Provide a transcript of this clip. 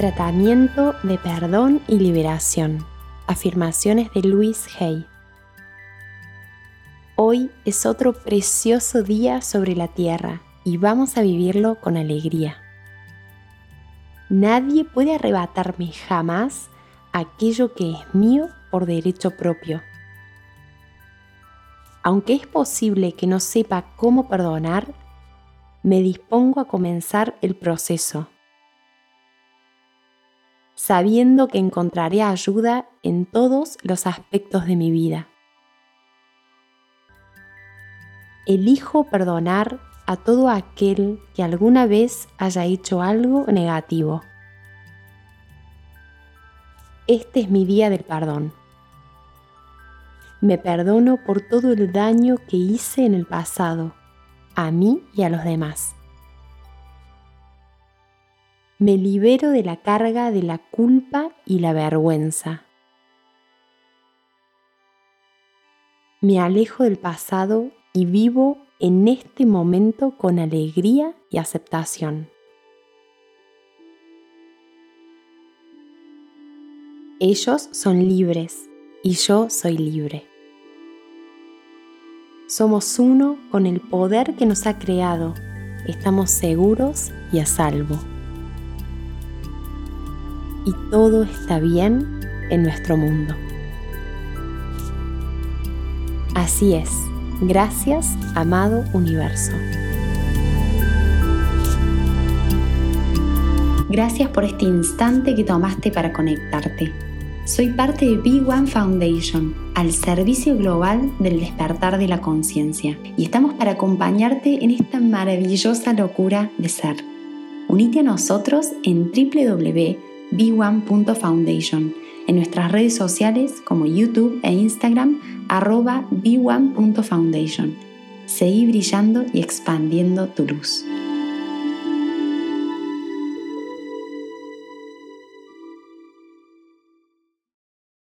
Tratamiento de perdón y liberación. Afirmaciones de Luis Hay. Hoy es otro precioso día sobre la tierra y vamos a vivirlo con alegría. Nadie puede arrebatarme jamás aquello que es mío por derecho propio. Aunque es posible que no sepa cómo perdonar, me dispongo a comenzar el proceso sabiendo que encontraré ayuda en todos los aspectos de mi vida. Elijo perdonar a todo aquel que alguna vez haya hecho algo negativo. Este es mi día del perdón. Me perdono por todo el daño que hice en el pasado, a mí y a los demás me libero de la carga de la culpa y la vergüenza. Me alejo del pasado y vivo en este momento con alegría y aceptación. Ellos son libres y yo soy libre. Somos uno con el poder que nos ha creado. Estamos seguros y a salvo y todo está bien en nuestro mundo. Así es. Gracias, amado universo. Gracias por este instante que tomaste para conectarte. Soy parte de Big One Foundation, al servicio global del despertar de la conciencia, y estamos para acompañarte en esta maravillosa locura de ser. Unite a nosotros en www b1.foundation, en nuestras redes sociales como YouTube e Instagram arroba b1.foundation. Seguí brillando y expandiendo tu luz.